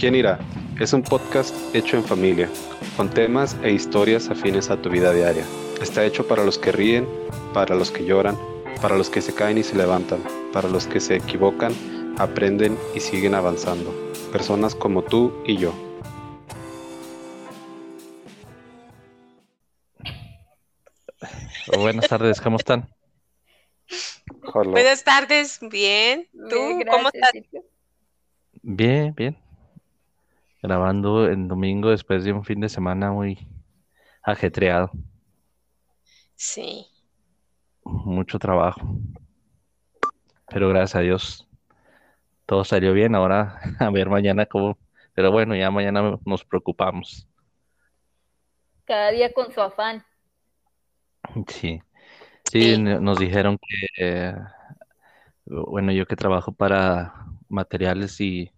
¿Quién irá? Es un podcast hecho en familia, con temas e historias afines a tu vida diaria. Está hecho para los que ríen, para los que lloran, para los que se caen y se levantan, para los que se equivocan, aprenden y siguen avanzando. Personas como tú y yo. Buenas tardes, ¿cómo están? Hola. Buenas tardes, bien. ¿Tú Bien, cómo estás? Bien, bien. Grabando en domingo después de un fin de semana muy ajetreado, Sí, mucho trabajo. Pero gracias a Dios todo salió bien. Ahora a ver mañana cómo. Pero bueno, ya mañana nos preocupamos. Cada día con su afán. Sí, sí, nos dijeron que, eh, bueno, yo que trabajo para materiales y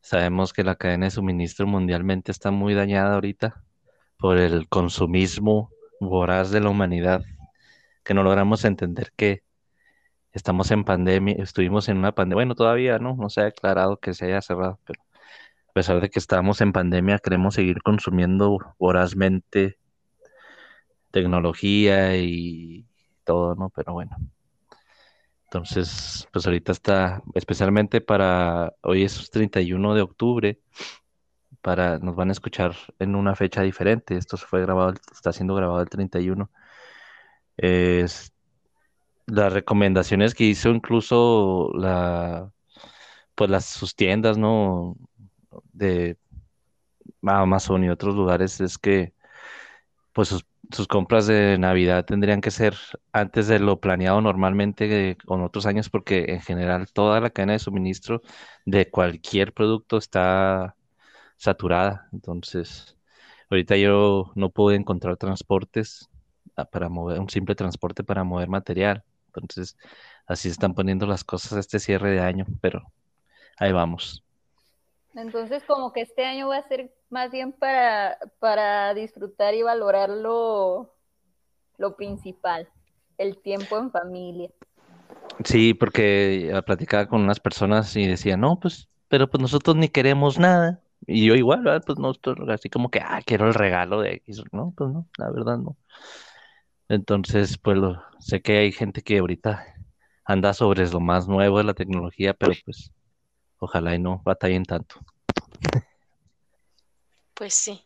sabemos que la cadena de suministro mundialmente está muy dañada ahorita por el consumismo voraz de la humanidad, que no logramos entender que estamos en pandemia, estuvimos en una pandemia, bueno, todavía no, no se ha declarado que se haya cerrado, pero a pesar de que estamos en pandemia, queremos seguir consumiendo vorazmente tecnología y todo, ¿no? Pero bueno. Entonces, pues ahorita está, especialmente para, hoy es 31 de octubre, para, nos van a escuchar en una fecha diferente. Esto fue grabado, está siendo grabado el 31. Es, las recomendaciones que hizo incluso la, pues las, sus tiendas, ¿no? De Amazon y otros lugares es que pues sus, sus compras de Navidad tendrían que ser antes de lo planeado normalmente eh, con otros años, porque en general toda la cadena de suministro de cualquier producto está saturada. Entonces, ahorita yo no pude encontrar transportes ah, para mover, un simple transporte para mover material. Entonces, así están poniendo las cosas este cierre de año, pero ahí vamos. Entonces, como que este año va a ser más bien para, para disfrutar y valorar lo, principal, el tiempo en familia. Sí, porque ya platicaba con unas personas y decía, no, pues, pero pues nosotros ni queremos nada. Y yo igual, ¿verdad? Pues no, así como que, ah, quiero el regalo de X. No, pues no, la verdad no. Entonces, pues sé que hay gente que ahorita anda sobre lo más nuevo de la tecnología, pero pues ojalá y no batallen tanto. Pues sí.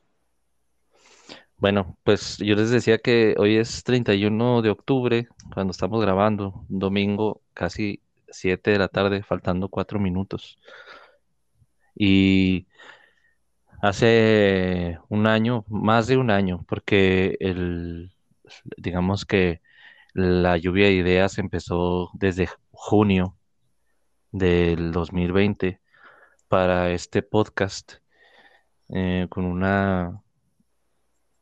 Bueno, pues yo les decía que hoy es 31 de octubre, cuando estamos grabando, domingo, casi 7 de la tarde, faltando 4 minutos. Y hace un año, más de un año, porque el, digamos que la lluvia de ideas empezó desde junio del 2020 para este podcast, eh, con una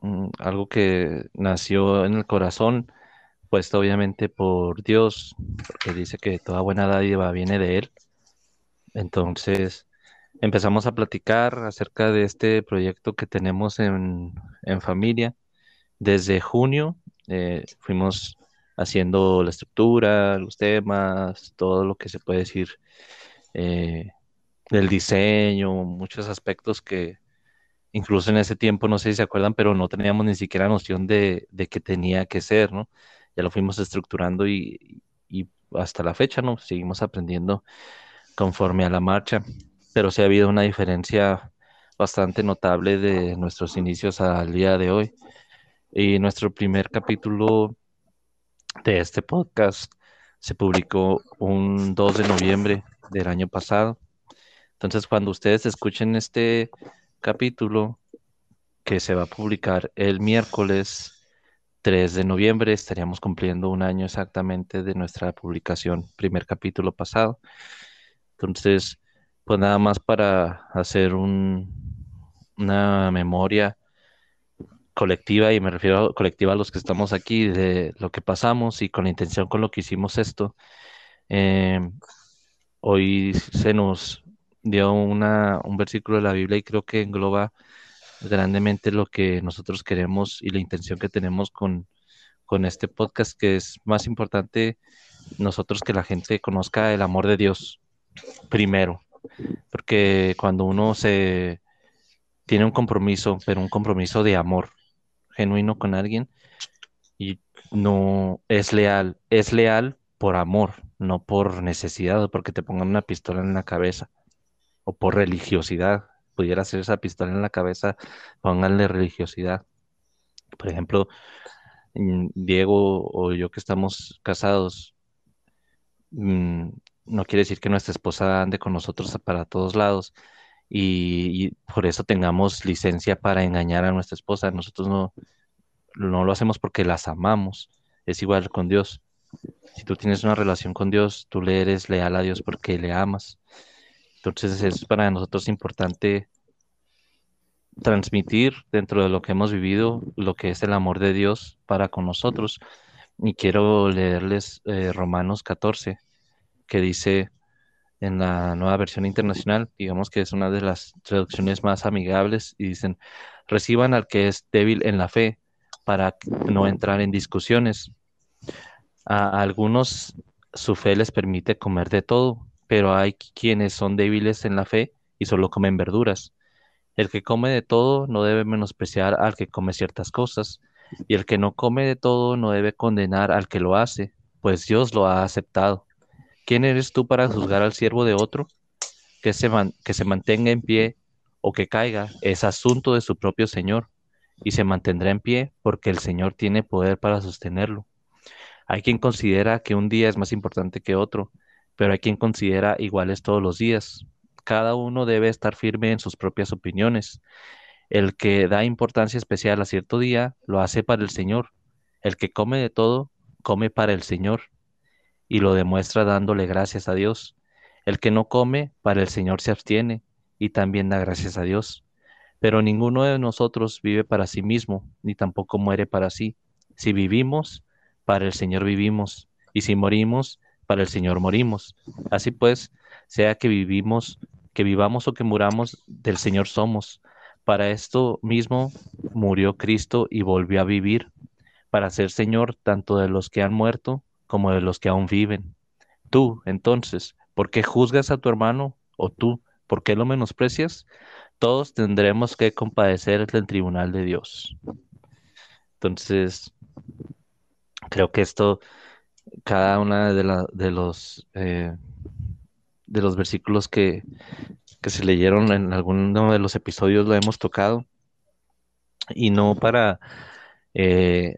mm, algo que nació en el corazón, puesto obviamente por Dios, porque dice que toda buena dádiva viene de Él. Entonces empezamos a platicar acerca de este proyecto que tenemos en, en familia. Desde junio eh, fuimos haciendo la estructura, los temas, todo lo que se puede decir eh, del diseño, muchos aspectos que incluso en ese tiempo, no sé si se acuerdan, pero no teníamos ni siquiera noción de, de que tenía que ser, ¿no? Ya lo fuimos estructurando y, y hasta la fecha, ¿no? Seguimos aprendiendo conforme a la marcha, pero sí ha habido una diferencia bastante notable de nuestros inicios al día de hoy. Y nuestro primer capítulo de este podcast se publicó un 2 de noviembre del año pasado. Entonces, cuando ustedes escuchen este capítulo que se va a publicar el miércoles 3 de noviembre, estaríamos cumpliendo un año exactamente de nuestra publicación, primer capítulo pasado. Entonces, pues nada más para hacer un, una memoria colectiva, y me refiero a colectiva a los que estamos aquí, de lo que pasamos y con la intención con lo que hicimos esto. Eh, hoy se nos dio una, un versículo de la Biblia y creo que engloba grandemente lo que nosotros queremos y la intención que tenemos con, este podcast, que es más importante nosotros que la gente conozca el amor de Dios primero. porque cuando uno se tiene un compromiso, pero un compromiso de amor genuino con alguien y no es leal, es leal por amor, no por necesidad o porque te pongan una pistola en la cabeza o por religiosidad. Pudiera ser esa pistola en la cabeza, pónganle religiosidad. Por ejemplo, mm, Diego o yo que estamos casados, mm, no quiere decir que nuestra esposa ande con nosotros para todos lados y, por eso tengamos licencia para engañar a nuestra esposa. Nosotros no, no lo hacemos porque las amamos. Es igual con Dios. Si tú tienes una relación con Dios, tú le eres leal a Dios porque le amas. Entonces es para nosotros importante transmitir dentro de lo que hemos vivido lo que es el amor de Dios para con nosotros. Y quiero leerles eh, Romanos 14, que dice en la nueva versión internacional, digamos que es una de las traducciones más amigables, y dicen, reciban al que es débil en la fe para no entrar en discusiones. A algunos su fe les permite comer de todo, pero hay quienes son débiles en la fe y solo comen verduras. El que come de todo no debe menospreciar al que come ciertas cosas, y el que no come de todo no debe condenar al que lo hace, pues Dios lo ha aceptado. ¿Quién eres tú para juzgar al siervo de otro? Que se, que se mantenga en pie o que caiga es asunto de su propio Señor, y se mantendrá en pie porque el Señor tiene poder para sostenerlo. Hay quien considera que un día es más importante que otro, pero hay quien considera iguales todos los días. Cada uno debe estar firme en sus propias opiniones. El que da importancia especial a cierto día lo hace para el Señor. El que come de todo, come para el Señor y lo demuestra dándole gracias a Dios. El que no come, para el Señor se abstiene y también da gracias a Dios. Pero ninguno de nosotros vive para sí mismo, ni tampoco muere para sí. Si vivimos, para el Señor vivimos, y si morimos, para el Señor morimos. Así pues, sea que vivimos, que vivamos o que muramos, del Señor somos. Para esto mismo murió Cristo y volvió a vivir, para ser Señor tanto de los que han muerto como de los que aún viven. Tú, entonces, ¿por qué juzgas a tu hermano? ¿O tú, por qué lo menosprecias? Todos tendremos que compadecer del tribunal de Dios. Entonces, creo que esto cada una de, de los eh, de los versículos que, se leyeron en alguno de los episodios lo hemos tocado. Y no para eh,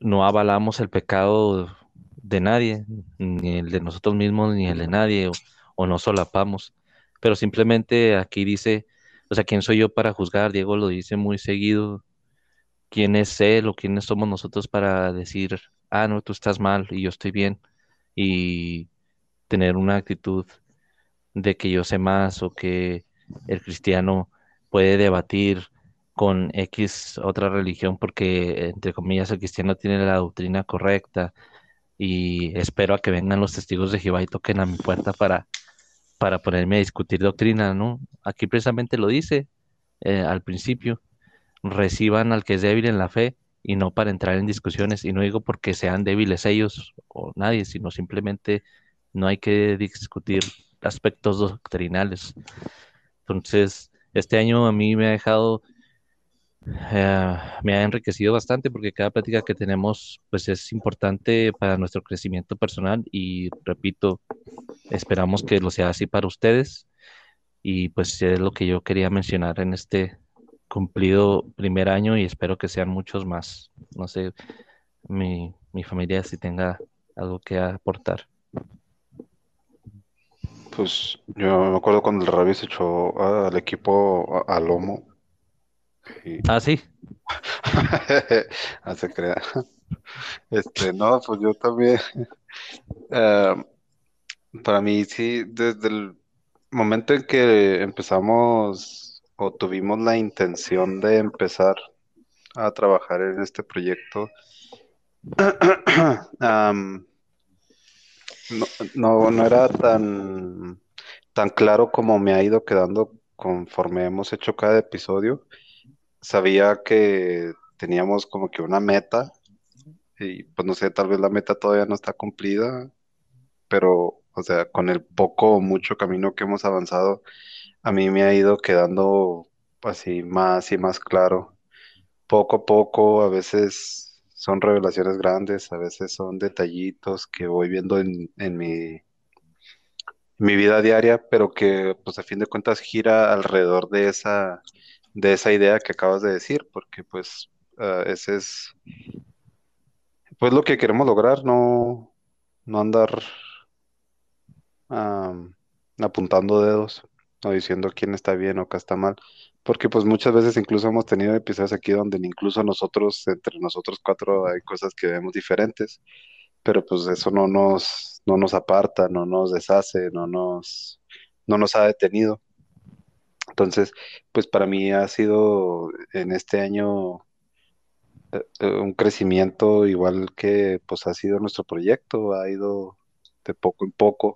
no avalamos el pecado de nadie ni el de nosotros mismos ni el de nadie o, o no solapamos. Pero simplemente aquí dice o sea quién soy yo para juzgar Diego lo dice muy seguido. Quién es él o quiénes somos nosotros para decir ah, no, tú estás mal y yo estoy bien, y tener una actitud de que yo sé más o que el cristiano puede debatir con X otra religión porque, entre comillas, el cristiano tiene la doctrina correcta y espero a que vengan los testigos de Jehová y toquen a mi puerta para, para ponerme a discutir doctrina, ¿no? Aquí precisamente lo dice eh, al principio, reciban al que es débil en la fe y no para entrar en discusiones. Y no digo porque sean débiles ellos o nadie, sino simplemente no hay que discutir aspectos doctrinales. Entonces, este año a mí me ha dejado, eh, me ha enriquecido bastante porque cada plática que tenemos pues es importante para nuestro crecimiento personal y repito, esperamos que lo sea así para ustedes y pues es lo que yo quería mencionar en este cumplido primer año y espero que sean muchos más. No sé, mi, familia si tenga algo que aportar. Pues yo me acuerdo cuando el Ravi se echó al equipo a, Lomo. Ah, sí. ah, se crea. Este, no, pues yo también. Eh, para mí, sí, desde el momento en que empezamos o tuvimos la intención de empezar a trabajar en este proyecto, no, no, era tan, tan claro como me ha ido quedando conforme hemos hecho cada episodio. Sabía que teníamos como que una meta y pues no sé, tal vez la meta todavía no está cumplida, pero O sea, con el poco o mucho camino que hemos avanzado, a mí me ha ido quedando así más y más claro. Poco a poco, a veces son revelaciones grandes, a veces son detallitos que voy viendo en, mi, vida diaria, pero que pues a fin de cuentas gira alrededor de esa, de esa idea que acabas de decir, porque pues ah, ese es pues lo que queremos lograr, no, no andar apuntando dedos diciendo quién está bien o qué está mal, porque pues muchas veces incluso hemos tenido episodios aquí donde incluso nosotros, entre nosotros cuatro, hay cosas que vemos diferentes, pero pues eso no nos, no nos aparta, no nos deshace, no nos, no nos ha detenido. Entonces, pues para mí ha sido en este año eh, eh, un crecimiento igual que pues ha sido nuestro proyecto, ha ido de poco en poco,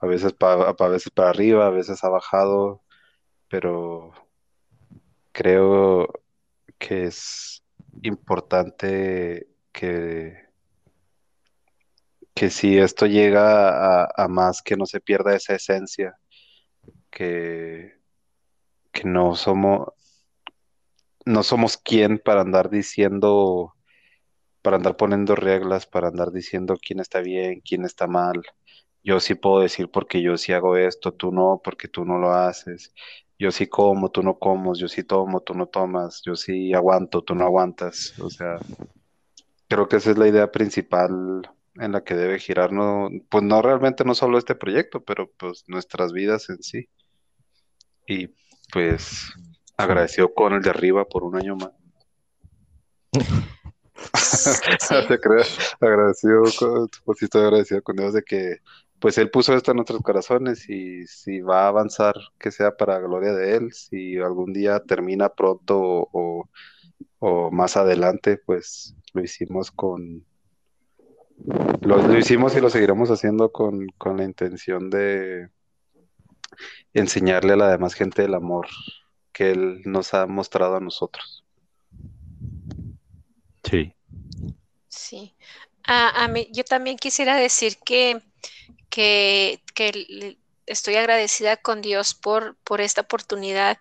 a veces para, a veces para arriba, a veces ha bajado, pero creo que es importante que, que si esto llega a, más, que no se pierda esa esencia, que, que no somos, no somos quien para andar diciendo, para andar poniendo reglas, para andar diciendo quién está bien, quién está mal. Yo sí puedo decir porque yo sí hago esto, tú no, porque tú no lo haces. Yo sí como, tú no comes, yo sí tomo, tú no tomas, yo sí aguanto, tú no aguantas. O sea, creo que esa es la idea principal en la que debe girar, no, pues no realmente no solo este proyecto, pero pues nuestras vidas en sí. Y pues agradecido con el de arriba por un año más. Sí, agradecido con, pues sí estoy agradecido con Dios de que pues Él puso esto en nuestros corazones y si va a avanzar, que sea para gloria de Él, si algún día termina pronto o, o- o más adelante, pues lo hicimos con, lo, lo hicimos y lo seguiremos haciendo con, con la intención de enseñarle a la demás gente el amor que Él nos ha mostrado a nosotros. Sí. sí. A, a mí, yo también quisiera decir que, que, estoy agradecida con Dios por, por esta oportunidad,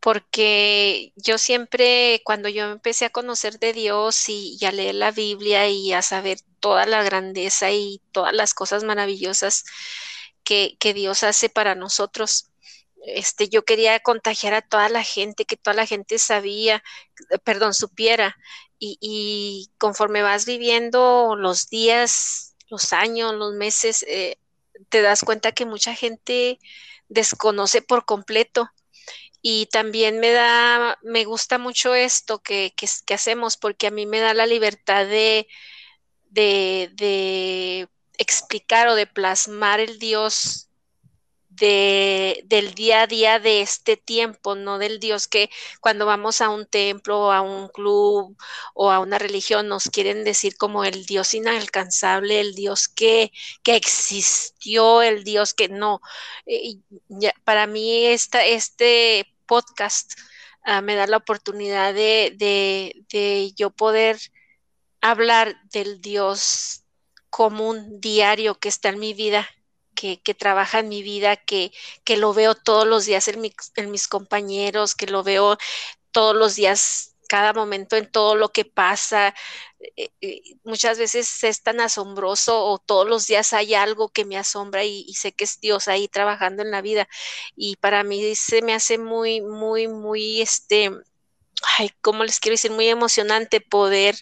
porque yo siempre, cuando yo empecé a conocer de Dios y, a leer la Biblia y a saber toda la grandeza y todas las cosas maravillosas que, que Dios hace para nosotros, este, yo quería contagiar a toda la gente, que toda la gente sabía, perdón, supiera. Y, y conforme vas viviendo los días, los años, los meses, eh, te das cuenta que mucha gente desconoce por completo. Y también me da, me gusta mucho esto que, que, hacemos porque a mí me da la libertad de, de, de explicar o de plasmar el Dios de, del día a día de este tiempo, no del Dios que cuando vamos a un templo, a un club o a una religión nos quieren decir como el Dios inalcanzable, el Dios que, que existió, el Dios que no. Ya, para mí este podcast uh, me da la oportunidad de, de, de yo poder hablar del Dios común, diario, que está en mi vida, que, trabaja en mi vida, que, que lo veo todos los días en, mis compañeros, que lo veo todos los días, cada momento en todo lo que pasa. Eh, eh, muchas veces es tan asombroso o todos los días hay algo que me asombra y, y, sé que es Dios ahí trabajando en la vida. Y para mí se me hace muy, muy, muy, este, ay, ¿cómo les quiero decir? Muy emocionante poder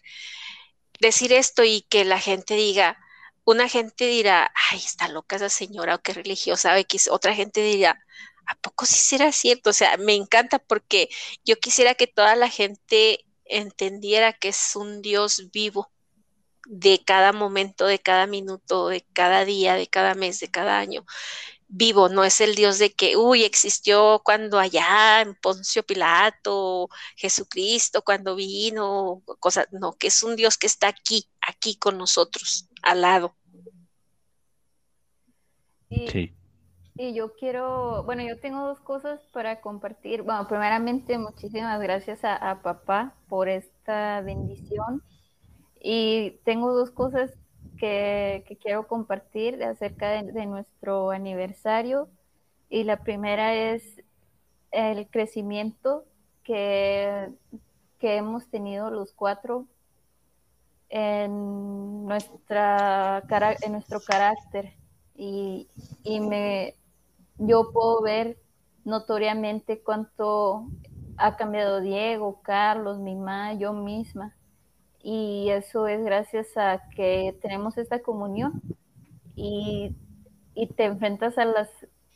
decir esto y que la gente diga, una gente dirá, ay, está loca esa señora o qué religiosa, X. Otra gente dirá, ¿a poco sí será cierto? O sea, me encanta porque yo quisiera que toda la gente entendiera que es un Dios vivo de cada momento, de cada minuto, de cada día, de cada mes, de cada año. Vivo, no es el Dios de que, uy, existió cuando allá en Poncio Pilato, Jesucristo, cuando vino, cosas, no, que es un Dios que está aquí, aquí con nosotros, al lado. Y, sí. y yo quiero, bueno, yo tengo dos cosas para compartir. Bueno, primeramente, muchísimas gracias a, a papá por esta bendición. Y tengo dos cosas que, quiero compartir acerca de, nuestro aniversario. Y la primera es el crecimiento que, que hemos tenido los cuatro en, nuestra, en nuestro carácter. Y, y me, yo puedo ver notoriamente cuánto ha cambiado Diego, Carlos, mi mamá, yo misma. Y eso es gracias a que tenemos esta comunión y, te enfrentas a las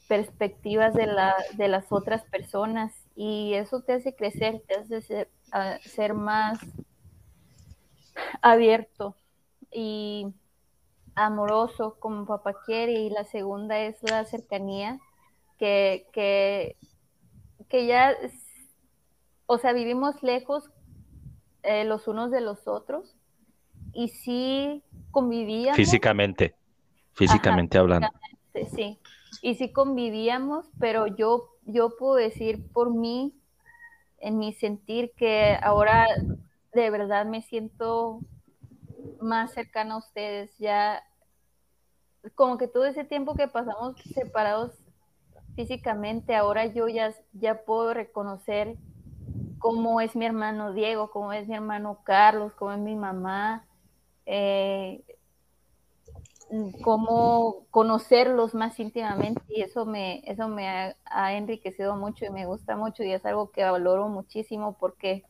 perspectivas de, la, de las otras personas y eso te hace crecer, te hace ser, ser más abierto y amoroso como papá quiere y la segunda es la cercanía que, que, que ya o sea, vivimos lejos eh, los unos de los otros y sí convivíamos. Físicamente, físicamente hablando. Sí, y sí convivíamos, pero yo, yo puedo decir por mí, en mi sentir, que ahora de verdad me siento más cercana a ustedes, ya como que todo ese tiempo que pasamos separados físicamente, ahora yo ya, ya puedo reconocer cómo es mi hermano Diego, cómo es mi hermano Carlos, cómo es mi mamá, eh, cómo conocerlos más íntimamente y eso me, eso me ha, enriquecido mucho y me gusta mucho y es algo que valoro muchísimo porque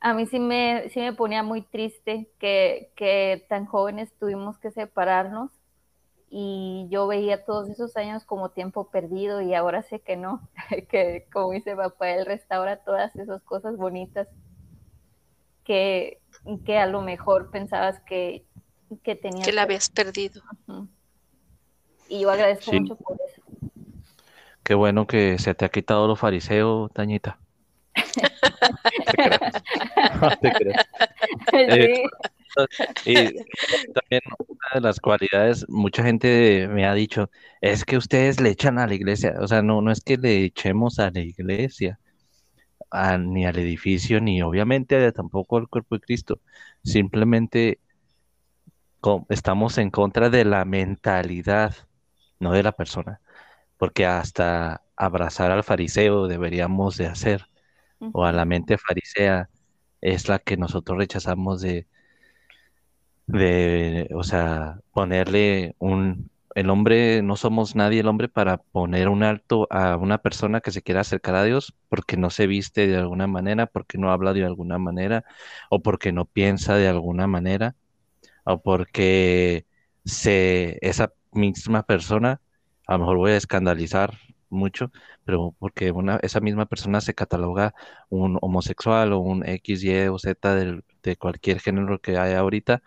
a mí sí me, sí me ponía muy triste que, que tan jóvenes tuvimos que separarnos y yo veía todos esos años como tiempo perdido y ahora sé que no, que como dice papá, él restaura todas esas cosas bonitas que, que a lo mejor pensabas que, que tenías. Que la habías perdido. Y yo agradezco mucho por eso. Qué bueno que se te ha quitado lo fariseo, Tañita. te eh, y también una de las cualidades, mucha gente me ha dicho, es que ustedes le echan a la iglesia, o sea, no, no es que le echemos a la iglesia, ni al edificio, ni obviamente tampoco al cuerpo de Cristo, simplemente estamos en contra de la mentalidad, no de la persona, porque hasta abrazar al fariseo deberíamos de hacer, o a la mente farisea es la que nosotros rechazamos de de, o sea, ponerle un, el hombre, no somos nadie el hombre para poner un alto a una persona que se quiera acercar a Dios porque no se viste de alguna manera, porque no habla de alguna manera, o porque no piensa de alguna manera, o porque se, esa misma persona, a lo mejor voy a escandalizar mucho, pero porque una, esa misma persona se cataloga un homosexual o un X, Y o Z de cualquier género que haya ahorita,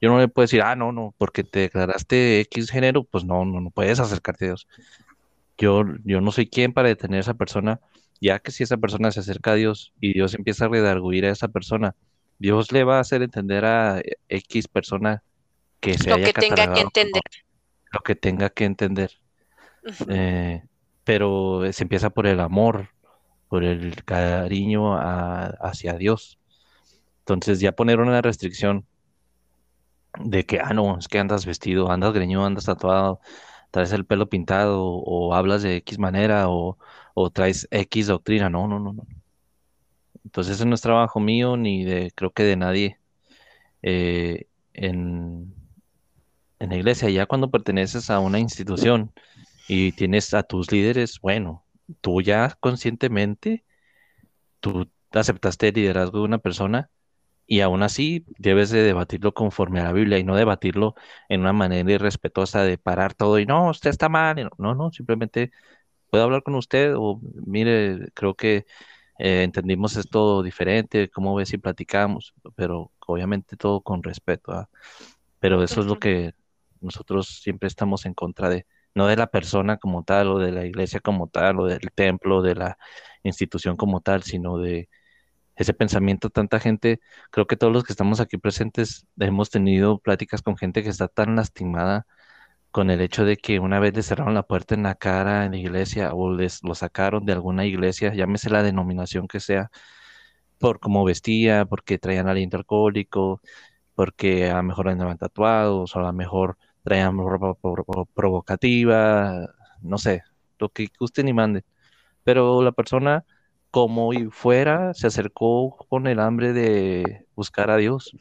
yo no le puedo decir, ah, no, no, porque te declaraste X género, pues no, no, no puedes acercarte a Dios. Yo, yo no soy quien para detener a esa persona, ya que si esa persona se acerca a Dios y Dios empieza a redarguir a esa persona, Dios le va a hacer entender a X persona que se lo que tenga que entender. Lo que tenga que entender pero se empieza por el amor, por el cariño hacia Dios. Entonces ya poner una restricción de que, ah, no, es que andas vestido, andas greñudo, andas tatuado, traes el pelo pintado o hablas de X manera o, traes X doctrina, no, no, no. Entonces ese no es trabajo mío ni de, creo que de nadie eh, en, en la iglesia. Ya cuando perteneces a una institución, y tienes a tus líderes, bueno, tú ya conscientemente, tú aceptaste el liderazgo de una persona y aún así debes de debatirlo conforme a la Biblia y no debatirlo en una manera irrespetuosa de parar todo y no, usted está mal, no, no, simplemente puedo hablar con usted o mire, creo que eh, entendimos esto diferente, cómo ves si platicamos, pero obviamente todo con respeto, pero eso es lo que nosotros siempre estamos en contra de no de la persona como tal, o de la iglesia como tal, o del templo, de la institución como tal, sino de ese pensamiento. Tanta gente, creo que todos los que estamos aquí presentes hemos tenido pláticas con gente que está tan lastimada con el hecho de que una vez le cerraron la puerta en la cara en la iglesia o les lo sacaron de alguna iglesia, llámese la denominación que sea, por cómo vestía, porque traían aliento alcohólico, porque a lo mejor andaban tatuados, o a lo mejor traían ropa provocativa, no sé, lo que gusten y manden. Pero la persona, como y fuera, se acercó con el hambre de buscar a Dios.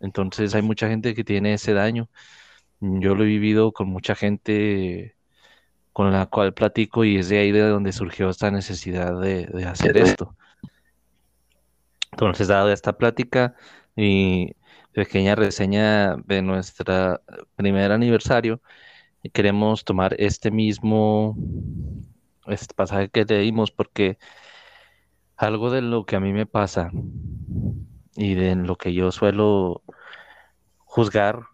Entonces hay mucha gente que tiene ese daño. Yo lo he vivido con mucha gente con la cual platico y es de ahí de donde surgió esta necesidad de, de hacer esto. Entonces, dado esta plática y pequeña reseña de nuestro primer aniversario, queremos tomar este mismo este pasaje que leímos porque algo de lo que a mí me pasa y de lo que yo suelo juzgar,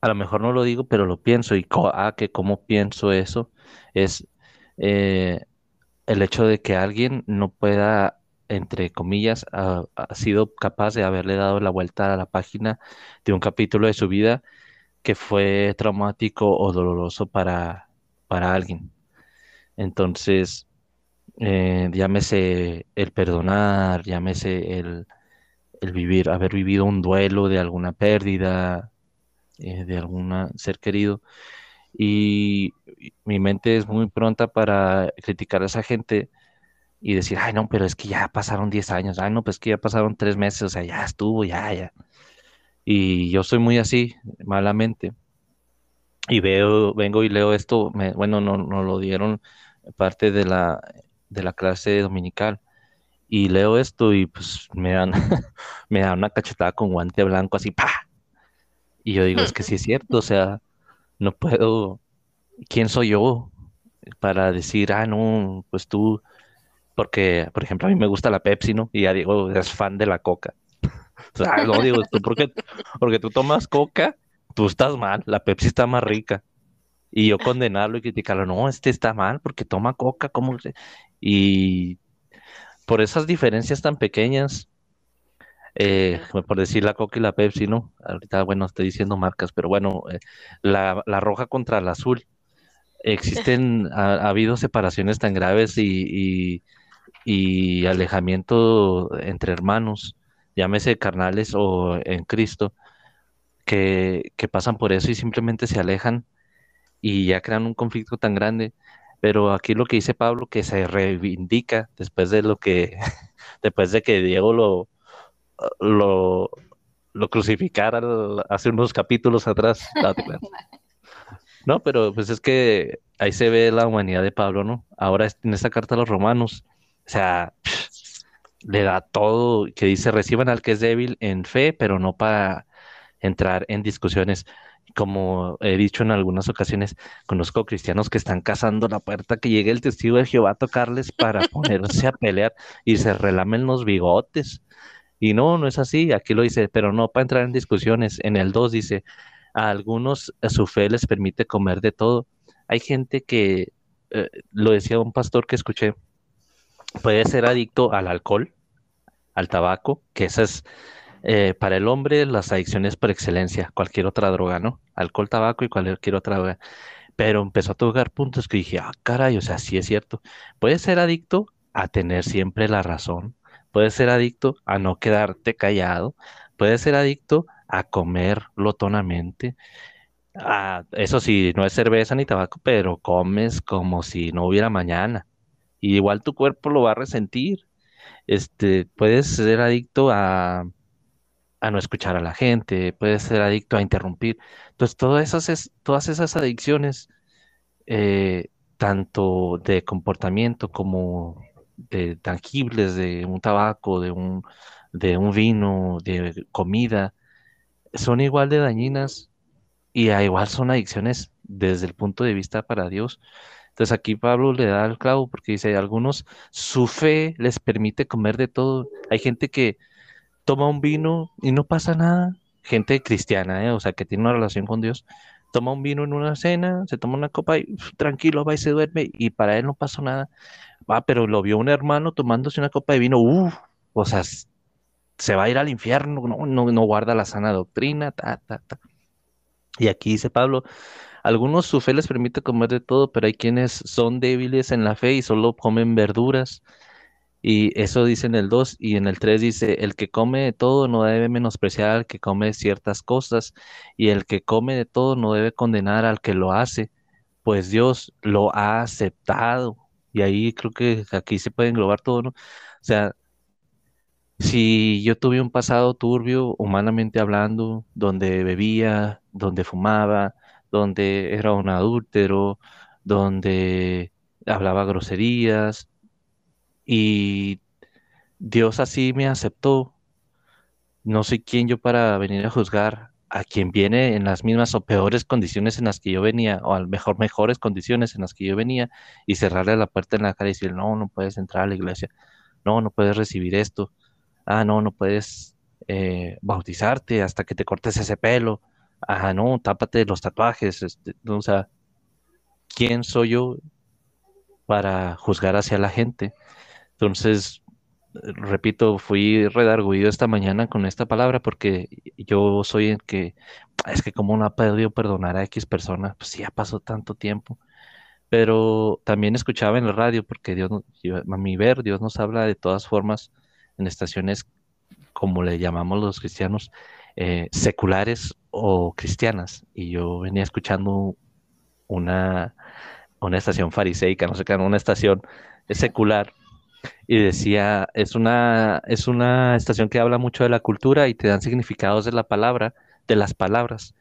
a lo mejor no lo digo, pero lo pienso y ah, que cómo pienso eso es eh, el hecho de que alguien no pueda entre comillas, ha, sido capaz de haberle dado la vuelta a la página de un capítulo de su vida que fue traumático o doloroso para, para alguien. Entonces, eh, llámese el perdonar, llámese el, el, vivir, haber vivido un duelo de alguna pérdida, eh, de algún ser querido. Y mi mente es muy pronta para criticar a esa gente y decir, ay, no, pero es que ya pasaron 10 años, ay, no, pues que ya pasaron 3 meses, o sea, ya estuvo, ya, ya. Y yo soy muy así, malamente. Y veo, vengo y leo esto, bueno, no, no lo dieron parte de la, de la clase dominical. Y leo esto y pues me dan, me dan una cachetada con guante blanco así, pa. Y yo digo, es que sí es cierto, o sea, no puedo, ¿quién soy yo para decir, ah, no, pues tú porque, por ejemplo, a mí me gusta la Pepsi, ¿no? Y ya digo, es fan de la Coca. O sea, no digo, ¿tú porque, porque tú tomas Coca, tú estás mal, la Pepsi está más rica. Y yo condenarlo y criticarlo, no, este está mal porque toma Coca, ¿cómo? Y por esas diferencias tan pequeñas, eh, por decir la Coca y la Pepsi, ¿no? Ahorita, bueno, estoy diciendo marcas, pero bueno, eh, la, la, roja contra la azul. Existen, ha, habido separaciones tan graves y y alejamiento entre hermanos, llámese carnales o en Cristo, que, pasan por eso y simplemente se alejan y ya crean un conflicto tan grande. Pero aquí lo que dice Pablo, que se reivindica después de lo que, después de que Diego lo, lo, lo crucificara hace unos capítulos atrás. No, pero pues es que ahí se ve la humanidad de Pablo, ¿no? Ahora en esta carta a los romanos, o sea, le da todo, que dice, reciban al que es débil en fe, pero no para entrar en discusiones. Como he dicho en algunas ocasiones, conozco cristianos que están cazando la puerta que llegue el testigo de Jehová a tocarles para ponerse a pelear y se relamen los bigotes. Y no, no es así. Aquí lo dice, pero no para entrar en discusiones. En el 2 dice, a algunos a su fe les permite comer de todo. Hay gente que, eh, lo decía un pastor que escuché, puede ser adicto al alcohol, al tabaco, que esa es eh, para el hombre las adicciones por excelencia, cualquier otra droga, ¿no? Alcohol, tabaco y cualquier otra droga. Pero empezó a tocar puntos que dije, ah, caray, o sea, sí es cierto. Puede ser adicto a tener siempre la razón, puede ser adicto a no quedarte callado, puede ser adicto a comer lotonamente. Ah, eso sí, no es cerveza ni tabaco, pero comes como si no hubiera mañana y igual tu cuerpo lo va a resentir. Este, puedes ser adicto a, no escuchar a la gente, puedes ser adicto a interrumpir. Entonces, todas esas, todas esas adicciones, eh, tanto de comportamiento como de tangibles, de un tabaco, de un, de un vino, de comida, son igual de dañinas y igual son adicciones desde el punto de vista para Dios. Entonces aquí Pablo le da el clavo porque dice, algunos su fe les permite comer de todo. Hay gente que toma un vino y no pasa nada. Gente cristiana, ¿eh? o sea, que tiene una relación con Dios. Toma un vino en una cena, se toma una copa y tranquilo va y se duerme y para él no pasó nada. Va, pero lo vio un hermano tomándose una copa de vino, uff, o sea, se va a ir al infierno, no, no, no guarda la sana doctrina, ta, ta, ta. Y aquí dice Pablo, algunos su fe les permite comer de todo, pero hay quienes son débiles en la fe y solo comen verduras. Y eso dice en el 2 y en el 3 dice, el que come de todo no debe menospreciar al que come ciertas cosas y el que come de todo no debe condenar al que lo hace, pues Dios lo ha aceptado. Y ahí creo que aquí se puede englobar todo, ¿no? O sea, si yo tuve un pasado turbio, humanamente hablando, donde bebía, donde fumaba, donde era un adúltero, donde hablaba groserías, y Dios así me aceptó, no soy quien yo para venir a juzgar a quien viene en las mismas o peores condiciones en las que yo venía, o a lo mejor mejores condiciones en las que yo venía, y cerrarle la puerta en la cara y decir, no, no puedes entrar a la iglesia, no, no puedes recibir esto. Ah, no, no puedes eh, bautizarte hasta que te cortes ese pelo, ah, no, tápate los tatuajes, este, o sea, ¿quién soy yo para juzgar hacia la gente? Entonces, repito, fui redarguido esta mañana con esta palabra porque yo soy el que, es que como no ha podido perdonar a X personas, pues ya pasó tanto tiempo. Pero también escuchaba en la radio porque Dios, a mi ver, Dios nos habla de todas formas en estaciones, como le llamamos los cristianos, eh, seculares o cristianas. Y yo venía escuchando una, una estación fariseica, no sé qué, una estación secular. Y decía, es una, es una estación que habla mucho de la cultura y te dan significados de la palabra, de las palabras,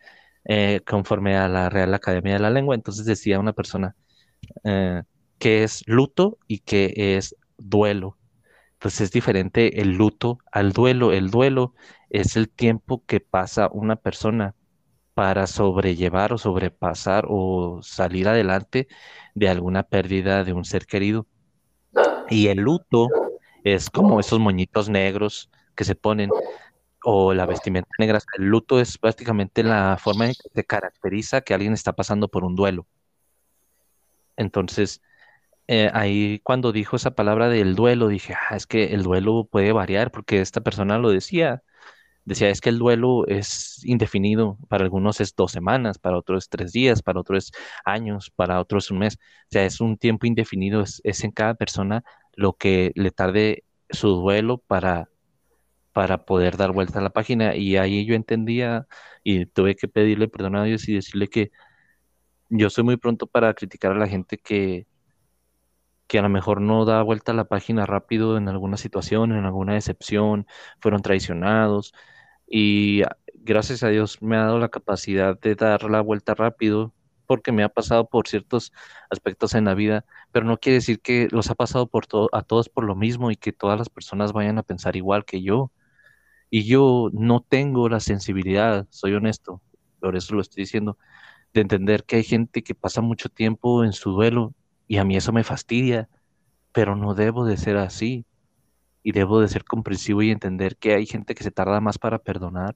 eh, conforme a la Real Academia de la Lengua. Entonces decía una persona eh, que es luto y que es duelo pues es diferente el luto al duelo. El duelo es el tiempo que pasa una persona para sobrellevar o sobrepasar o salir adelante de alguna pérdida de un ser querido. Y el luto es como esos moñitos negros que se ponen o la vestimenta negra. El luto es prácticamente la forma en que se caracteriza que alguien está pasando por un duelo. Entonces, eh, ahí cuando dijo esa palabra del duelo, dije, ah, es que el duelo puede variar, porque esta persona lo decía. Decía, es que el duelo es indefinido, para algunos es dos semanas, para otros es tres días, para otros es años, para otros es un mes. O sea, es un tiempo indefinido, es, en cada persona lo que le tarde su duelo para, para poder dar vuelta a la página. Y ahí yo entendía y tuve que pedirle perdón a Dios y decirle que yo soy muy pronto para criticar a la gente que, que a lo mejor no da vuelta a la página rápido en alguna situación, en alguna decepción, fueron traicionados y gracias a Dios me ha dado la capacidad de dar la vuelta rápido porque me ha pasado por ciertos aspectos en la vida, pero no quiere decir que los ha pasado a todos por lo mismo y que todas las personas vayan a pensar igual que yo. Y yo no tengo la sensibilidad, soy honesto, por eso lo estoy diciendo, de entender que hay gente que pasa mucho tiempo en su duelo y a mí eso me fastidia, pero no debo de ser así. Y debo de ser comprensivo y entender que hay gente que se tarda más para perdonar,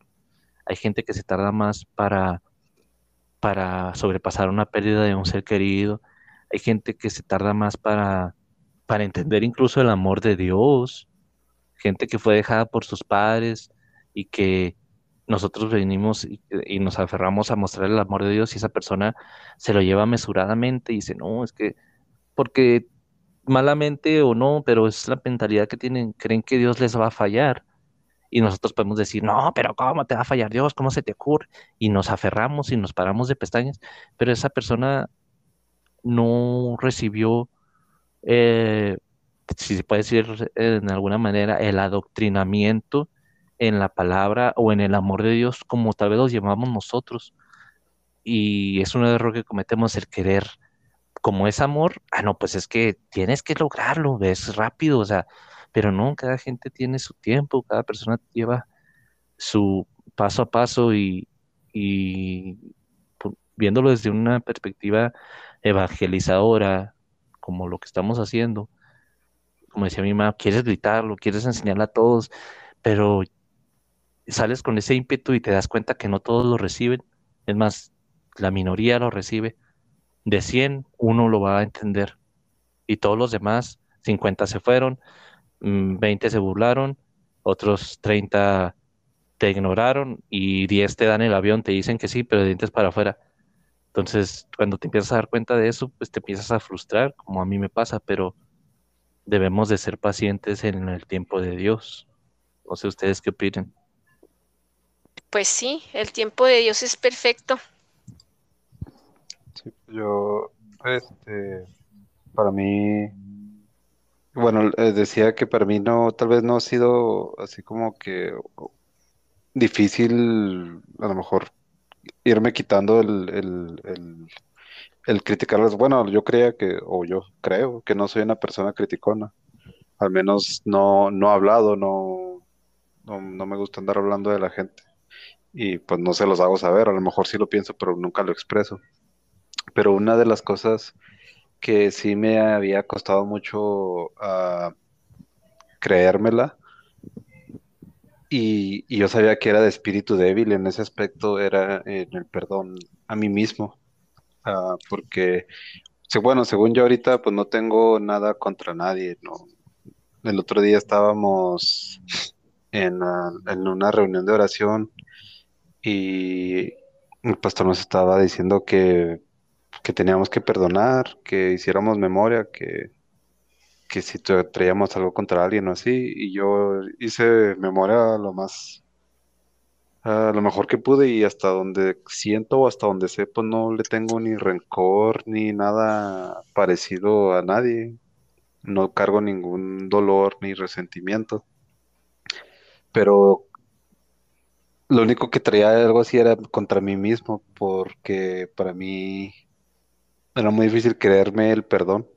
hay gente que se tarda más para, para sobrepasar una pérdida de un ser querido, hay gente que se tarda más para, para entender incluso el amor de Dios, gente que fue dejada por sus padres y que nosotros venimos y, y, nos aferramos a mostrar el amor de Dios y esa persona se lo lleva mesuradamente y dice, no, es que porque malamente o no, pero es la mentalidad que tienen, creen que Dios les va a fallar. Y nosotros podemos decir, no, pero ¿cómo te va a fallar Dios? ¿Cómo se te ocurre? Y nos aferramos y nos paramos de pestañas, pero esa persona no recibió, eh, si se puede decir en alguna manera, el adoctrinamiento en la palabra o en el amor de Dios como tal vez los llamamos nosotros. Y es un error que cometemos el querer como es amor, ah, no, pues es que tienes que lograrlo, es rápido, o sea, pero no, cada gente tiene su tiempo, cada persona lleva su paso a paso y, viéndolo desde una perspectiva evangelizadora, como lo que estamos haciendo, como decía mi mamá, quieres gritarlo, quieres enseñarle a todos, pero sales con ese ímpetu y te das cuenta que no todos lo reciben, es más, la minoría lo recibe de 100, uno lo va a entender. Y todos los demás, 50 se fueron, 20 mm, se burlaron, otros 30 te ignoraron y 10 te dan el avión, te dicen que sí, pero de dientes para afuera. Entonces, cuando te empiezas a dar cuenta de eso, pues te empiezas a frustrar, como a mí me pasa, pero debemos de ser pacientes en el tiempo de Dios. No sé ustedes qué opinan. Pues sí, el tiempo de Dios es perfecto. Sí, yo, este, para mí, bueno, eh, decía que para mí no, tal vez no ha sido así como que difícil, a lo mejor, irme quitando el, el, el, el. Bueno, yo creía que, o yo creo que no soy una persona criticona. Al menos no, no he hablado, no, no, no me gusta andar hablando de la gente. Y pues no se los hago saber, a lo mejor sí lo pienso, pero nunca lo expreso. Pero una de las cosas que sí me había costado mucho ah, creérmela y, yo sabía que era de espíritu débil en ese aspecto, era en el perdón a mí mismo. Ah, porque, bueno, según yo ahorita, pues no tengo nada contra nadie, ¿no? El otro día estábamos en, ah, en una reunión de oración y el pastor nos estaba diciendo que, que teníamos que perdonar, que hiciéramos memoria, que, que si tra- traíamos algo contra alguien o así, y yo hice memoria lo más, ah, lo mejor que pude y hasta donde siento o hasta donde sé, pues no le tengo ni rencor ni nada parecido a nadie, no cargo ningún dolor ni resentimiento, pero lo único que traía algo así era contra mí mismo, porque para mí era muy difícil creerme el perdón.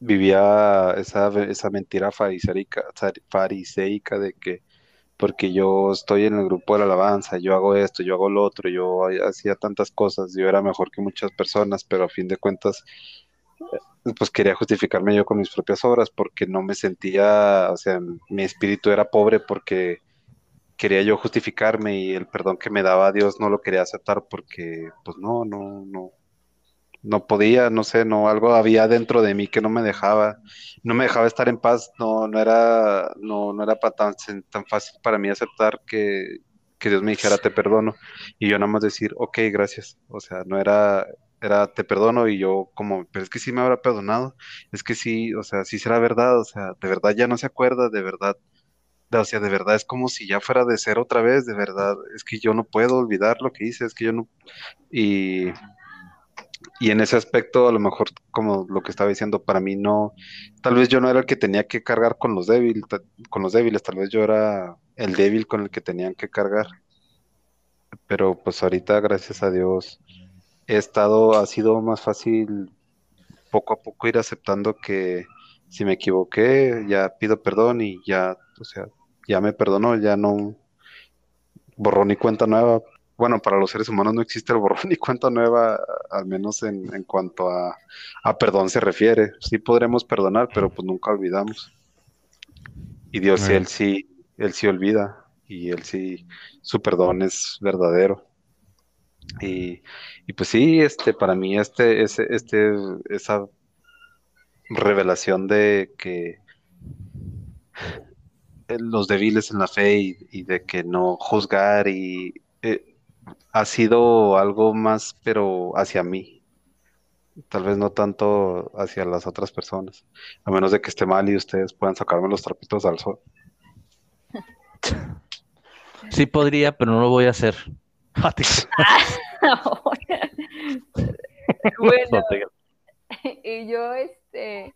Vivía esa, esa mentira fariseica, fariseica de que porque yo estoy en el grupo de la alabanza, yo hago esto, yo hago lo otro, yo hacía tantas cosas, yo era mejor que muchas personas, pero a fin de cuentas, eh, pues quería justificarme yo con mis propias obras porque no me sentía, o sea, mi espíritu era pobre porque quería yo justificarme y el perdón que me daba Dios no lo quería aceptar porque, pues no, no, no, no podía, no sé, no, algo había dentro de mí que no me dejaba, no me dejaba estar en paz, no, no era, no, no era tan, tan fácil para mí aceptar que, que Dios me dijera te perdono y yo nada más decir, ok, gracias, o sea, no era, era te perdono y yo como, pero es que sí me habrá perdonado, es que sí, o sea, sí será verdad, o sea, de verdad ya no se acuerda, de verdad o sea, de verdad es como si ya fuera de ser otra vez, de verdad, es que yo no puedo olvidar lo que hice, es que yo no, y, y en ese aspecto, a lo mejor, como lo que estaba diciendo, para mí no, tal vez yo no era el que tenía que cargar con los débiles, con los débiles, tal vez yo era el débil con el que tenían que cargar, pero pues ahorita, gracias a Dios, he estado, ha sido más fácil poco a poco ir aceptando que si me equivoqué, ya pido perdón y ya, o sea, ya me perdonó, ya no borrón y cuenta nueva. Bueno, para los seres humanos no existe el borrón y cuenta nueva, al menos en, en cuanto a, a perdón se refiere. Sí podremos perdonar, pero pues nunca olvidamos. Y Dios, sí, él sí, él sí olvida y él sí, su perdón es verdadero. Y, y pues sí, este, para mí este, ese, este, esa revelación de que eh, los débiles en la fe y, y de que no juzgar y eh, ha sido algo más, pero hacia mí, tal vez no tanto hacia las otras personas, a menos de que esté mal y ustedes puedan sacarme los trapitos al sol. Sí podría, pero no lo voy a hacer. bueno, No te- y yo, este,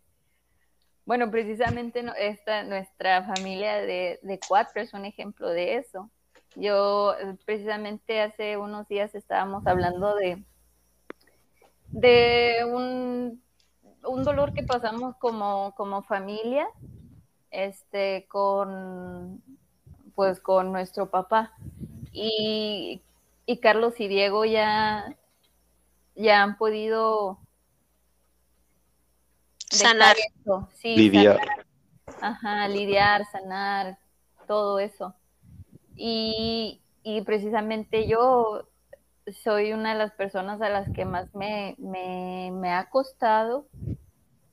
bueno, precisamente no- esta, nuestra familia de, de cuatro es un ejemplo de eso. Yo, eh, precisamente hace unos días estábamos hablando de, de un, un dolor que pasamos como, como familia, este, con, pues, con nuestro papá. Y, y Carlos y Diego ya, ya han podido Sanar. eso, sí, Lidiar. sanar, ajá, lidiar, sanar, todo eso. Y, y precisamente yo soy una de las personas a las que más me, me, ha costado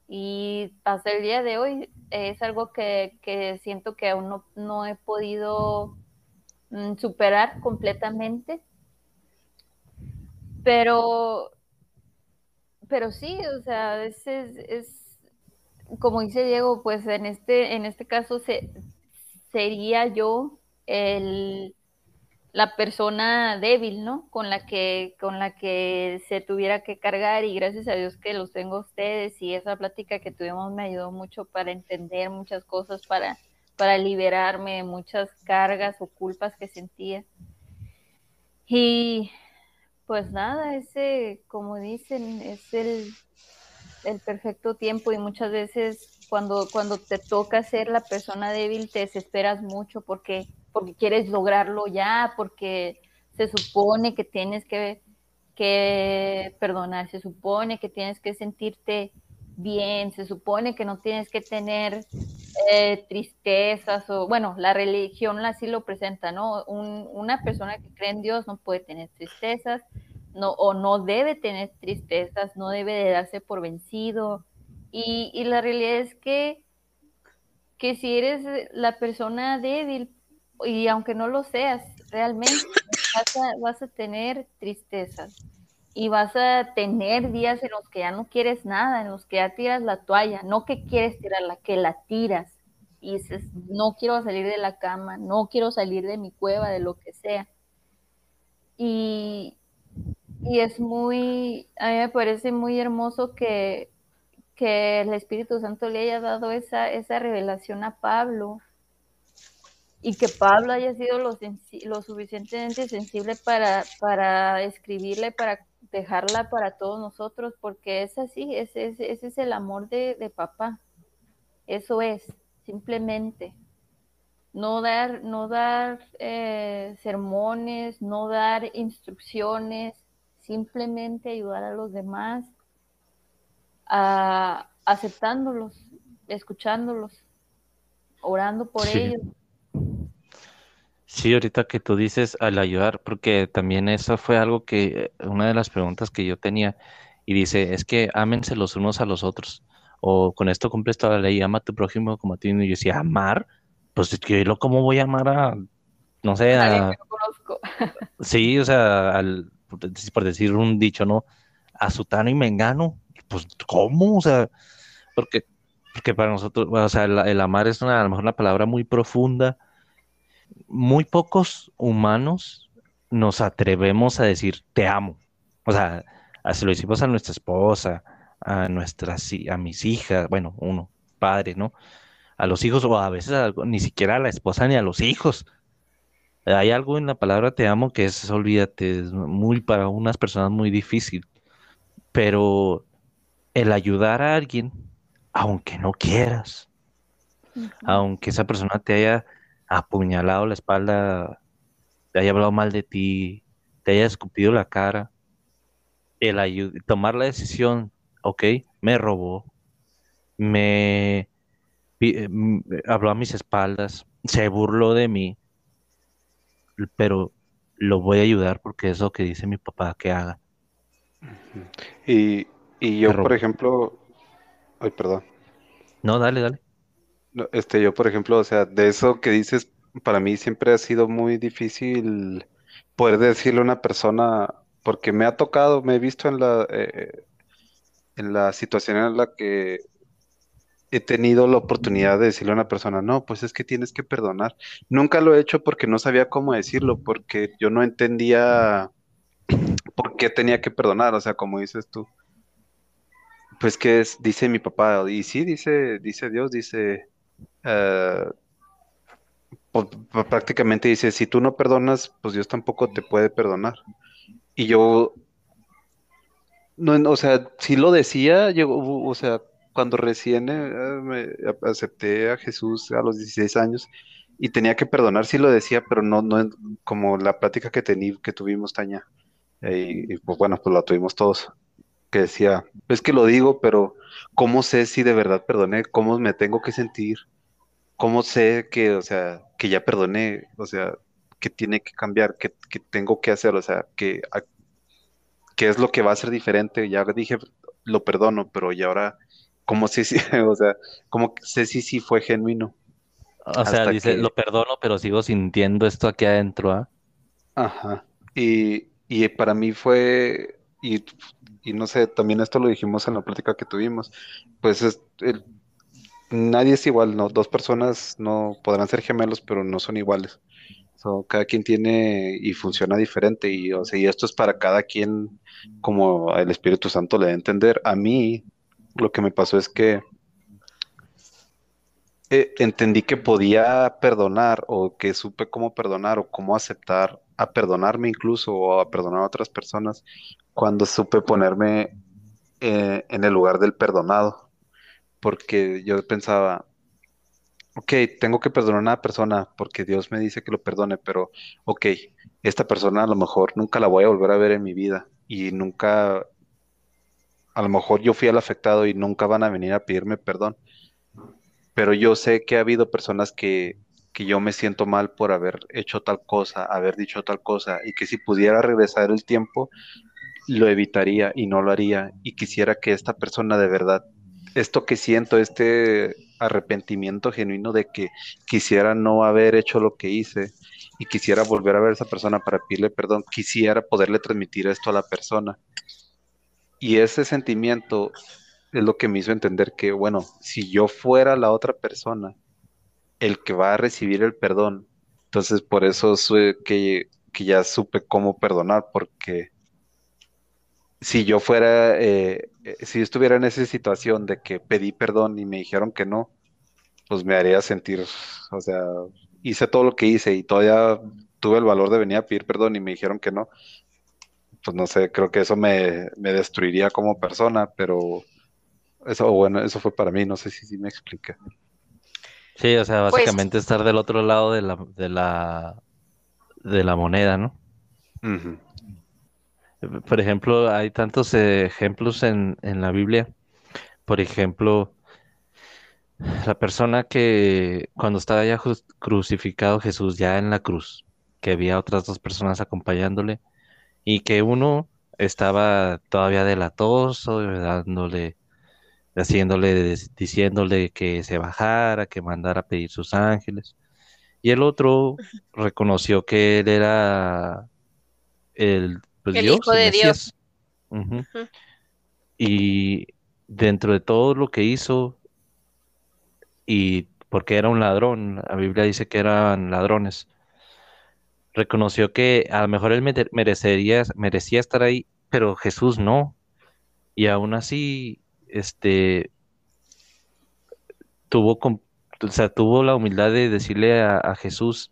y hasta el día de hoy es algo que, que siento que aún no, no he podido mm, superar completamente. Pero, pero sí, o sea, es, es, es- como dice Diego, pues en este, en este caso se, sería yo el, la persona débil, ¿no? Con la que, con la que se tuviera que cargar y gracias a Dios que los tengo a ustedes y esa plática que tuvimos me ayudó mucho para entender muchas cosas, para, para liberarme de muchas cargas o culpas que sentía. Y pues nada, ese, como dicen, es el, el perfecto tiempo y muchas veces cuando, cuando te toca ser la persona débil te desesperas mucho porque porque quieres lograrlo ya, porque se supone que tienes que, que perdonar, se supone que tienes que sentirte bien, se supone que no tienes que tener eh, tristezas o, bueno, la religión así lo presenta, ¿no? una persona que cree en Dios no puede tener tristezas, no, o no debe tener tristezas, no debe de darse por vencido. Y, y la realidad es que, que si eres la persona débil, y aunque no lo seas, realmente vas a, tener tristezas y vas a tener días en los que ya no quieres nada, en los que ya tiras la toalla, no que quieres tirarla, que la tiras y dices, no quiero salir de la cama, no quiero salir de mi cueva, de lo que sea. Y, y es muy, a mí me parece muy hermoso que, que el Espíritu Santo le haya dado esa, esa revelación a Pablo y que Pablo haya sido lo, lo suficientemente sensible para, para escribirle, para dejarla para todos nosotros, porque es así, ese, ese, ese es el amor de, de, papá. Eso es, simplemente. No dar, no dar eh, sermones, no dar instrucciones, simplemente ayudar a los demás, a, aceptándolos, escuchándolos, orando por ellos Sí, ahorita que tú dices al ayudar, porque también eso fue algo que, una de las preguntas que yo tenía, y dice, es que ámense los unos a los otros, o con esto cumples toda la ley, ama a tu prójimo como a ti, y yo decía, amar, pues es que ¿cómo voy a amar a, no sé, a... Sí, o sea, al, por decir un dicho, ¿no? A Sutano y Mengano, pues ¿cómo? O sea, porque, porque para nosotros, o sea, el, el amar es una, a lo mejor una palabra muy profunda, muy pocos humanos nos atrevemos a decir te amo. O sea, así lo hicimos a nuestra esposa, a nuestras, a mis hijas, bueno, uno, padre, ¿no? A los hijos, o a veces ni siquiera a la esposa ni a los hijos. Hay algo en la palabra te amo que es, olvídate, es muy para unas personas muy difícil. Pero el ayudar a alguien, aunque no quieras, aunque esa persona te haya apuñalado la espalda, te haya hablado mal de ti, te haya escupido la cara, el tomar la decisión, ok, me robó, me eh, habló a mis espaldas, se burló de mí, pero lo voy a ayudar porque es lo que dice mi papá que haga. Y, y yo, por ejemplo, ay, perdón. No, dale, dale. Este, yo, por ejemplo, o sea, de eso que dices, para mí siempre ha sido muy difícil poder decirle a una persona, porque me ha tocado, me he visto en la, eh, en la situación en la que he tenido la oportunidad de decirle a una persona, no, pues es que tienes que perdonar. Nunca lo he hecho porque no sabía cómo decirlo, porque yo no entendía por qué tenía que perdonar, o sea, como dices tú. Pues que es, dice mi papá, y sí, dice, dice Dios, dice, eh, pues, pues, prácticamente dice, si tú no perdonas, pues Dios tampoco te puede perdonar. Y yo, no, o sea, sí lo decía, llegó, o sea, cuando recién eh, me acepté a Jesús a los 16 años y tenía que perdonar, sí lo decía, pero no, no como la plática que, tení, que tuvimos, Taña. y, pues bueno, pues la tuvimos todos. Que decía, es que lo digo, pero ¿cómo sé si de verdad perdoné? ¿Cómo me tengo que sentir? ¿Cómo sé que, o sea, que ya perdoné? O sea, que tiene que cambiar, que, tengo que hacer, o sea, que, qué es lo que va a ser diferente. Ya dije, lo perdono, pero y ahora, ¿cómo sé si, o sea, cómo sé si sí fue genuino? O sea, dice, lo perdono, pero sigo sintiendo esto aquí adentro, ¿ah? Ajá. Y, y para mí fue, y, y, no sé, también esto lo dijimos en la plática que tuvimos, pues es el, nadie es igual, ¿no? Dos personas no podrán ser gemelos, pero no son iguales. cada quien tiene y funciona diferente y, o sea, y esto es para cada quien como el Espíritu Santo le da a entender. A mí lo que me pasó es que eh, entendí que podía perdonar o que supe cómo perdonar o cómo aceptar a perdonarme incluso o a perdonar a otras personas cuando supe ponerme eh, en el lugar del perdonado. Porque yo pensaba, ok, tengo que perdonar a una persona porque Dios me dice que lo perdone, pero ok, esta persona a lo mejor nunca la voy a volver a ver en mi vida y nunca, a lo mejor yo fui el afectado y nunca van a venir a pedirme perdón. Pero yo sé que ha habido personas que, que yo me siento mal por haber hecho tal cosa, haber dicho tal cosa, y que si pudiera regresar el tiempo, lo evitaría y no lo haría. Y quisiera que esta persona de verdad, esto que siento, este arrepentimiento genuino de que quisiera no haber hecho lo que hice y quisiera volver a ver a esa persona para pedirle perdón, quisiera poderle transmitir esto a la persona. Y ese sentimiento es lo que me hizo entender que, bueno, si yo fuera la otra persona, el que va a recibir el perdón, entonces por eso que, que ya supe cómo perdonar, porque si yo fuera, eh, eh, si estuviera en esa situación de que pedí perdón y me dijeron que no, pues me haría sentir, o sea, hice todo lo que hice y todavía tuve el valor de venir a pedir perdón y me dijeron que no, pues no sé, creo que eso me, destruiría como persona, pero eso, bueno, eso fue para mí, no sé si, si me explica. Sí, o sea, pues básicamente estar del otro lado de la, de la, de la moneda, ¿no? Por ejemplo, hay tantos ejemplos en, en la Biblia. Por ejemplo, la persona que cuando estaba ya crucificado Jesús, ya en la cruz, que había otras dos personas acompañándole y que uno estaba todavía delatoso, dándole, haciéndole, diciéndole que se bajara, que mandara a pedir sus ángeles. Y el otro reconoció que él era el, pues, el Hijo de Dios. Y dentro de todo lo que hizo, y porque era un ladrón, la Biblia dice que eran ladrones, reconoció que a lo mejor él merecería, merecía estar ahí, pero Jesús no. Y aún así, este, tuvo, o sea, tuvo la humildad de decirle a, Jesús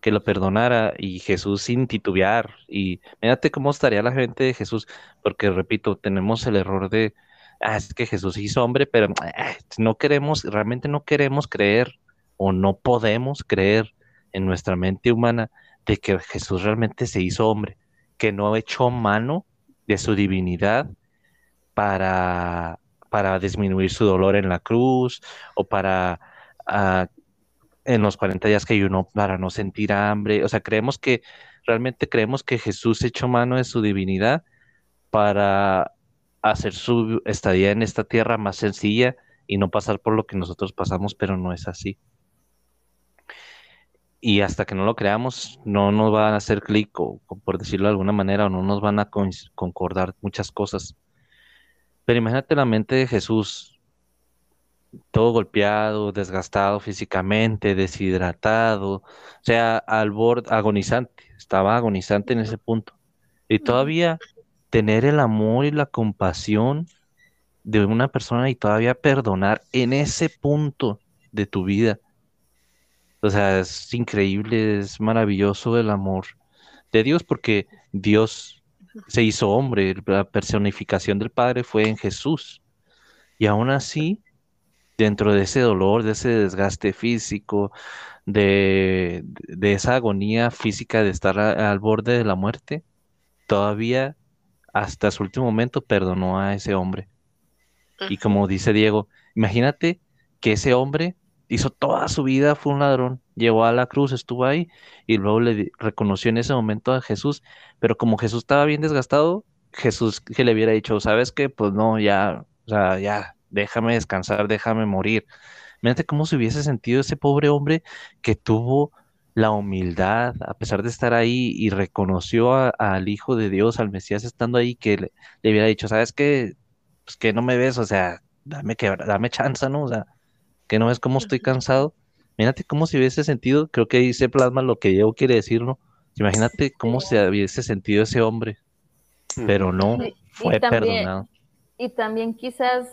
que lo perdonara y Jesús sin titubear. Y fíjate cómo estaría la gente de Jesús, porque repito, tenemos el error de, ah, que Jesús hizo hombre, pero ah, no queremos, realmente no queremos creer o no podemos creer en nuestra mente humana de que Jesús realmente se hizo hombre, que no echó mano de su divinidad para, para disminuir su dolor en la cruz o para ah, en los 40 días que ayunó para no sentir hambre. O sea, creemos que, realmente creemos que Jesús echó mano de su divinidad para hacer su estadía en esta tierra más sencilla y no pasar por lo que nosotros pasamos, pero no es así. Y hasta que no lo creamos, no nos van a hacer clic, o, por decirlo de alguna manera, o no nos van a concordar muchas cosas. Pero imagínate la mente de Jesús, todo golpeado, desgastado físicamente, deshidratado, o sea, al borde, agonizante, estaba agonizante en ese punto. Y todavía tener el amor y la compasión de una persona y todavía perdonar en ese punto de tu vida. O sea, es increíble, es maravilloso el amor de Dios porque Dios se hizo hombre, la personificación del Padre fue en Jesús. Y aún así, dentro de ese dolor, de ese desgaste físico, de, esa agonía física de estar al borde de la muerte, todavía hasta su último momento perdonó a ese hombre. Y como dice Diego, imagínate que ese hombre hizo toda su vida, fue un ladrón, llegó a la cruz, estuvo ahí y luego le reconoció en ese momento a Jesús, pero como Jesús estaba bien desgastado, Jesús que le hubiera dicho, ¿sabes qué? Pues no, ya, o sea, ya, déjame descansar, déjame morir. Imagínate cómo se hubiese sentido ese pobre hombre que tuvo la humildad, a pesar de estar ahí y reconoció al Hijo de Dios, al Mesías estando ahí, que le, hubiera dicho, ¿sabes qué? Pues que no me ves, o sea, dame, que, dame chance, ¿no? O sea, ¿Que no ves cómo estoy cansado? Imagínate cómo se hubiese sentido, creo que ahí se plasma lo que Diego quiere decir, ¿no? Imagínate cómo se hubiese sentido ese hombre, pero no, fue perdonado. Y también quizás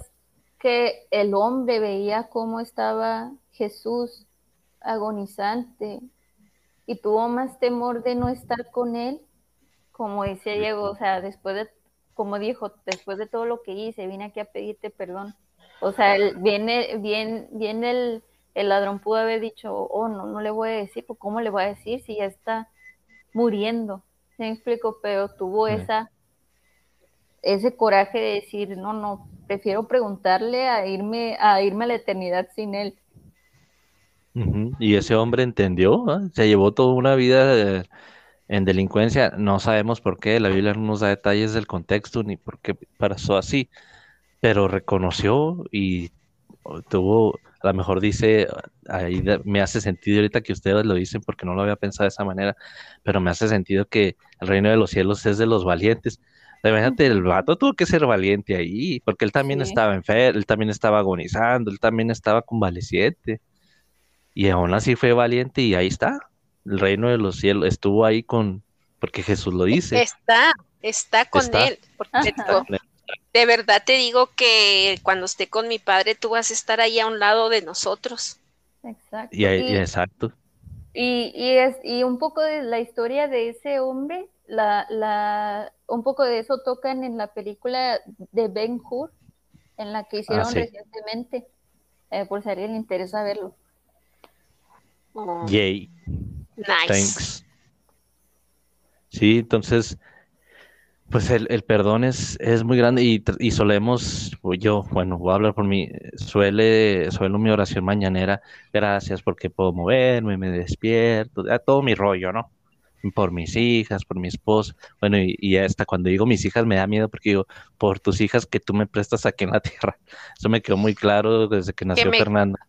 que el hombre veía cómo estaba Jesús agonizante y tuvo más temor de no estar con él, como decía Diego, o sea, después de, como dijo, después de todo lo que hice, vine aquí a pedirte perdón. O sea, viene, bien, viene el, el ladrón pudo haber dicho, oh, no, no le voy a decir, pues ¿cómo le voy a decir si ya está muriendo? ¿Se me explico? Pero tuvo esa, ese coraje de decir, no, no, prefiero preguntarle a irme, a irme a la eternidad sin él. Y ese hombre entendió, se llevó toda una vida en delincuencia, no sabemos por qué, la Biblia no nos da detalles del contexto ni por qué pasó así, pero reconoció y tuvo, a lo mejor dice, ahí me hace sentido ahorita que ustedes lo dicen porque no lo había pensado de esa manera, pero me hace sentido que el reino de los cielos es de los valientes. Imagínate, el vato tuvo que ser valiente ahí, porque él también estaba enfermo, él también estaba agonizando, él también estaba convaleciente. Y aún así fue valiente y ahí está. El reino de los cielos estuvo ahí con, porque Jesús lo dice. Está, está con él. de verdad te digo que cuando esté con mi padre, tú vas a estar ahí a un lado de nosotros. Exacto. Y, exacto. Y, y, es, y un poco de la historia de ese hombre, la, la, un poco de eso tocan en la película de Ben Hur, en la que hicieron ah, recientemente, eh, por si a alguien le interesa verlo. Oh. Yay. Nice. Thanks. Sí, entonces, pues el, perdón es, es muy grande y, y, solemos, yo, bueno, voy a hablar por mí, suele, suelo mi oración mañanera, gracias porque puedo moverme, me despierto, todo mi rollo, ¿no? Por mis hijas, por mi esposa, bueno, y, hasta cuando digo mis hijas me da miedo porque digo, por tus hijas que tú me prestas aquí en la tierra. Eso me quedó muy claro desde que nació Fernanda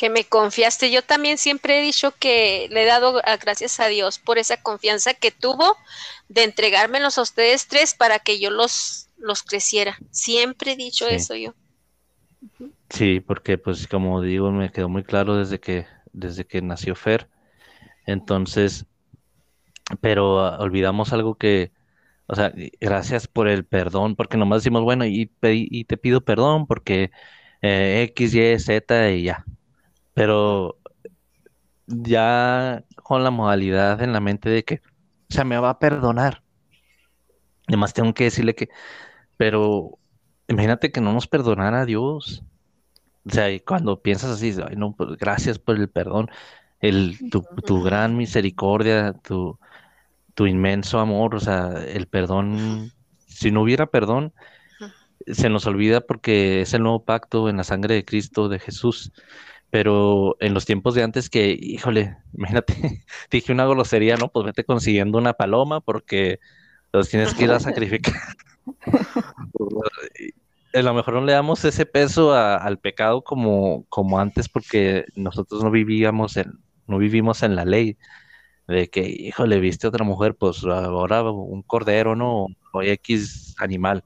que me confiaste. Yo también siempre he dicho que le he dado gracias a Dios por esa confianza que tuvo de entregármelos a ustedes tres para que yo los, los creciera. Siempre he dicho eso yo. Sí, porque pues como digo, me quedó muy claro desde que, desde que nació Fer. Entonces, pero olvidamos algo que, o sea, gracias por el perdón, porque nomás decimos, bueno, y, y te pido perdón porque eh, X, Y, Z y ya, pero ya con la modalidad en la mente de que, o sea, me va a perdonar. Además tengo que decirle que, pero imagínate que no nos perdonara Dios. O sea, cuando piensas así, Ay, no, pues, gracias por el perdón, el, tu, tu gran misericordia, tu, tu inmenso amor, o sea, el perdón, si no hubiera perdón, se nos olvida porque es el nuevo pacto en la sangre de Cristo, de Jesús pero en los tiempos de antes que, híjole, imagínate, dije una grosería, ¿no? Pues vete consiguiendo una paloma porque los tienes que ir a sacrificar. a lo mejor no le damos ese peso al pecado como, como antes porque nosotros no vivíamos en, no vivimos en la ley de que, híjole, viste otra mujer, pues ahora un cordero, ¿no? O X animal.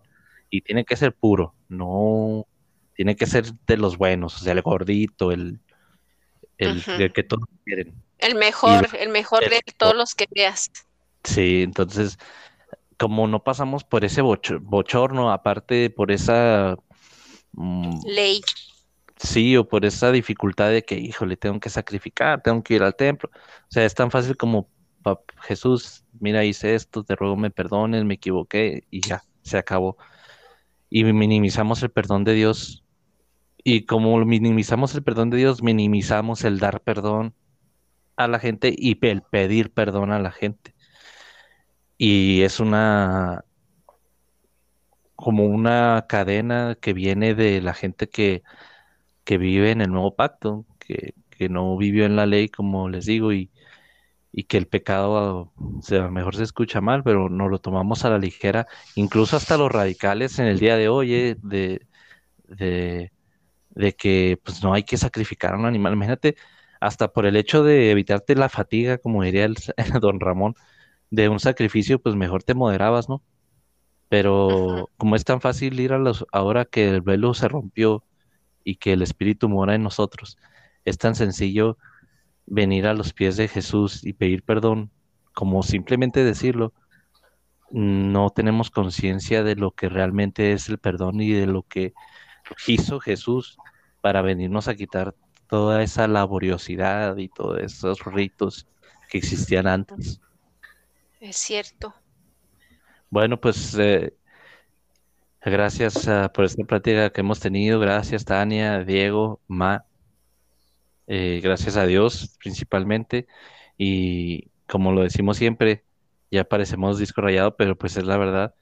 Y tiene que ser puro, no tiene que ser de los buenos, o sea, el gordito, el, el, que todos quieren. El mejor, el mejor de todos los que veas. Sí, entonces, como no pasamos por ese bochorno, aparte por esa mm, ley. Sí, o por esa dificultad de que, híjole, tengo que sacrificar, tengo que ir al templo. O sea, es tan fácil como, Jesús, mira, hice esto, te ruego me perdones, me equivoqué y ya, se acabó. Y minimizamos el perdón de Dios y como minimizamos el perdón de Dios, minimizamos el dar perdón a la gente y el pedir perdón a la gente. Y es una como una cadena que viene de la gente que, que vive en el nuevo pacto, que, que, no vivió en la ley, como les digo, y, y que el pecado, o sea, mejor se escucha mal, pero no lo tomamos a la ligera, incluso hasta los radicales en el día de hoy, eh, de, de de que pues no hay que sacrificar a un animal. Imagínate, hasta por el hecho de evitarte la fatiga, como diría el, don Ramón, de un sacrificio, pues mejor te moderabas, ¿no? Pero como es tan fácil ir a los, ahora que el velo se rompió y que el Espíritu mora en nosotros. Es tan sencillo venir a los pies de Jesús y pedir perdón como simplemente decirlo. No tenemos conciencia de lo que realmente es el perdón y de lo que hizo Jesús para venirnos a quitar toda esa laboriosidad y todos esos ritos que existían antes. Es cierto. Bueno, pues eh, gracias por esta plática que hemos tenido. Gracias, Tania, Diego, Ma. Eh, gracias a Dios principalmente. Y como lo decimos siempre, ya parecemos disco rayado, pero pues es la verdad.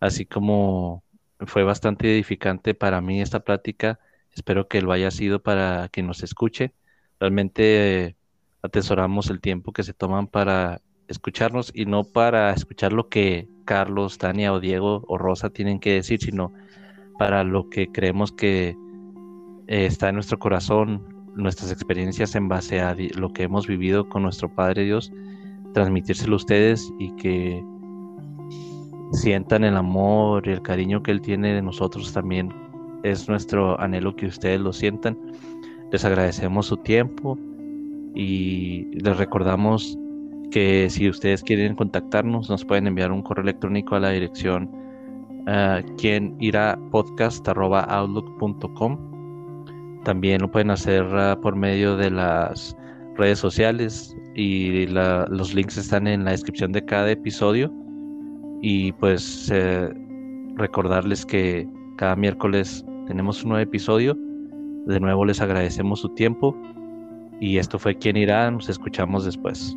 Así como fue bastante edificante para mí esta plática, espero que lo haya sido para quien nos escuche. Realmente atesoramos el tiempo que se toman para escucharnos y no para escuchar lo que Carlos, Tania o Diego o Rosa tienen que decir, sino para lo que creemos que eh, está en nuestro corazón, nuestras experiencias en base a lo que hemos vivido con nuestro Padre Dios, transmitírselo a ustedes y que sientan el amor y el cariño que Él tiene de nosotros también. Es nuestro anhelo que ustedes lo sientan. Les agradecemos su tiempo y les recordamos que si ustedes quieren contactarnos nos pueden enviar un correo electrónico a la dirección uh, quien irá también lo pueden hacer uh, por medio de las redes sociales y los links están en la descripción de cada episodio. Y pues eh, recordarles que cada miércoles tenemos un nuevo episodio. De nuevo les agradecemos su tiempo y esto fue quien irá. Nos escuchamos después